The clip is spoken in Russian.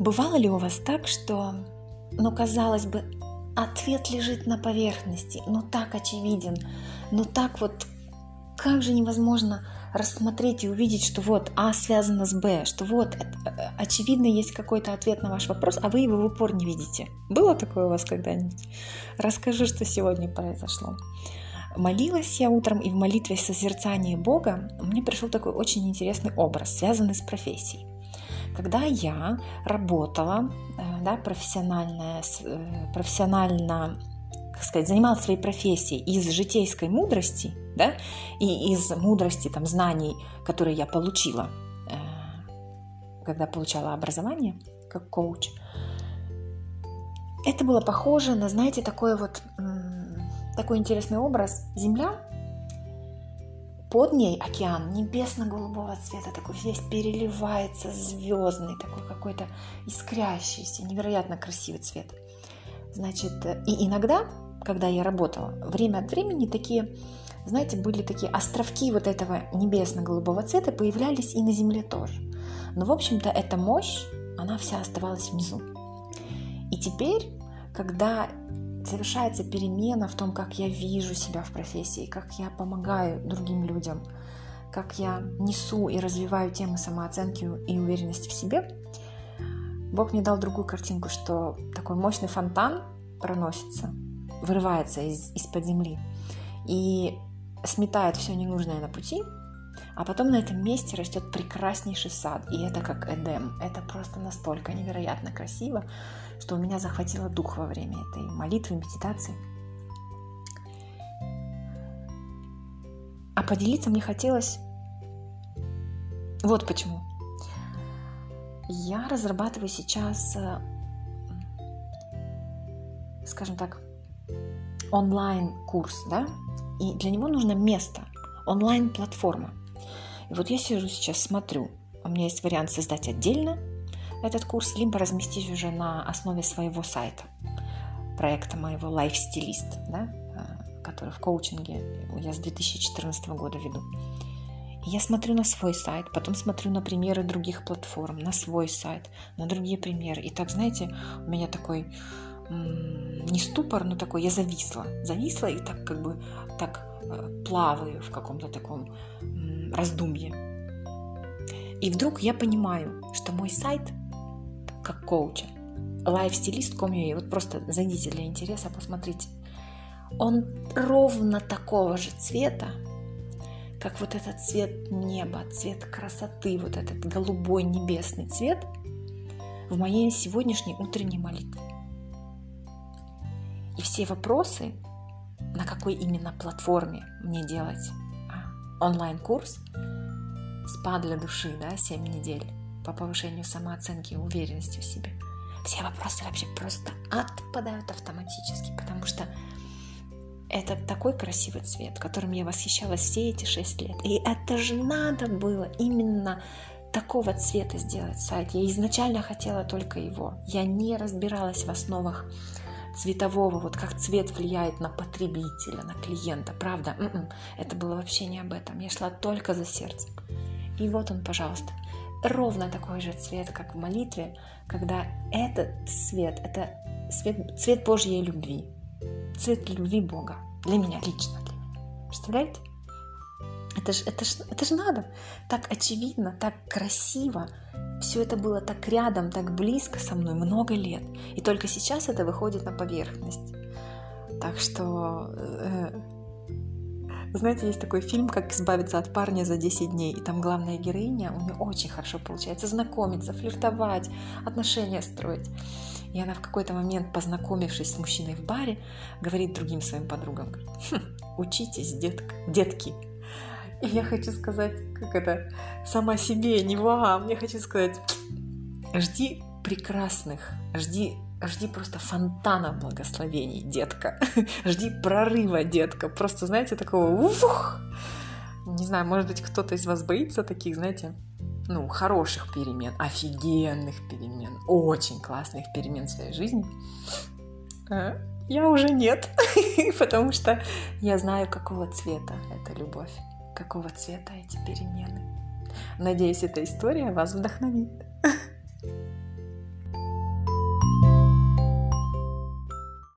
Бывало ли у вас так, что, ну, казалось бы, ответ лежит на поверхности, но так очевиден, но так вот, как же невозможно рассмотреть и увидеть, что вот А связано с Б, что вот э, очевидно есть какой-то ответ на ваш вопрос, а вы его в упор не видите. Было такое у вас когда-нибудь? Расскажи, что сегодня произошло. Молилась я утром, и в молитве созерцания Бога мне пришел такой очень интересный образ, связанный с профессией. Когда я работала, э, да, профессионально, э, профессионально как сказать, занималась своей профессией из житейской мудрости, да, и из мудрости, там, знаний, которые я получила, э, когда получала образование как коуч, это было похоже на, знаете, такой вот такой интересный образ. Земля, под ней океан небесно-голубого цвета, такой весь переливается, звездный, такой какой-то искрящийся, невероятно красивый цвет. Значит, и иногда, когда я работала, время от времени такие, знаете, были такие островки вот этого небесно-голубого цвета, появлялись и на Земле тоже. Но, в общем-то, эта мощь, она вся оставалась внизу. И теперь, когда совершается перемена в том, как я вижу себя в профессии, как я помогаю другим людям, как я несу и развиваю темы самооценки и уверенности в себе, Бог мне дал другую картинку, что такой мощный фонтан проносится, вырывается из, из-под земли и сметает все ненужное на пути, а потом на этом месте растет прекраснейший сад, и это как Эдем. Это просто настолько невероятно красиво, что у меня захватило дух во время этой молитвы, медитации. А поделиться мне хотелось вот почему. Я разрабатываю сейчас, э, скажем так, онлайн-курс, да, и для него нужно место, онлайн-платформа. И вот я сижу сейчас, смотрю, у меня есть вариант создать отдельно этот курс, либо разместить уже на основе своего сайта, проекта моего Life Stylist, да, э, который в коучинге я с 2014 года веду. И я смотрю на свой сайт, потом смотрю на примеры других платформ, на свой сайт, на другие примеры. И так, знаете, у меня такой не ступор, но такой, я зависла. Зависла и так как бы так э, плаваю в каком-то таком раздумье. И вдруг я понимаю, что мой сайт как коуча. Лайфстилист.com.ua. Вот просто зайдите для интереса, посмотрите. Он ровно такого же цвета, как вот этот цвет неба, цвет красоты, вот этот голубой небесный цвет в моей сегодняшней утренней молитве. И все вопросы, на какой именно платформе мне делать онлайн-курс, спа для души, да, 7 недель, по повышению самооценки и уверенности в себе. Все вопросы вообще просто отпадают автоматически, потому что это такой красивый цвет, которым я восхищалась все эти шесть лет. И это же надо было именно такого цвета сделать сайт. Я изначально хотела только его. Я не разбиралась в основах цветового, вот как цвет влияет на потребителя, на клиента. Правда, м-м, это было вообще не об этом. Я шла только за сердцем. И вот он, пожалуйста ровно такой же цвет, как в молитве, когда этот цвет, это цвет, цвет Божьей любви, цвет любви Бога, для меня лично, для меня. Представляете? Это же это ж, это ж надо. Так очевидно, так красиво. Все это было так рядом, так близко со мной много лет. И только сейчас это выходит на поверхность. Так что э, знаете, есть такой фильм, как избавиться от парня за 10 дней, и там главная героиня, у нее очень хорошо получается знакомиться, флиртовать, отношения строить. И она в какой-то момент, познакомившись с мужчиной в баре, говорит другим своим подругам, хм, учитесь, детка, детки. И я хочу сказать, как это, сама себе, не вам, я хочу сказать, жди прекрасных, жди жди просто фонтана благословений, детка. жди прорыва, детка. Просто, знаете, такого ух! Не знаю, может быть, кто-то из вас боится таких, знаете, ну, хороших перемен, офигенных перемен, очень классных перемен в своей жизни. А, я уже нет, потому что я знаю, какого цвета эта любовь, какого цвета эти перемены. Надеюсь, эта история вас вдохновит.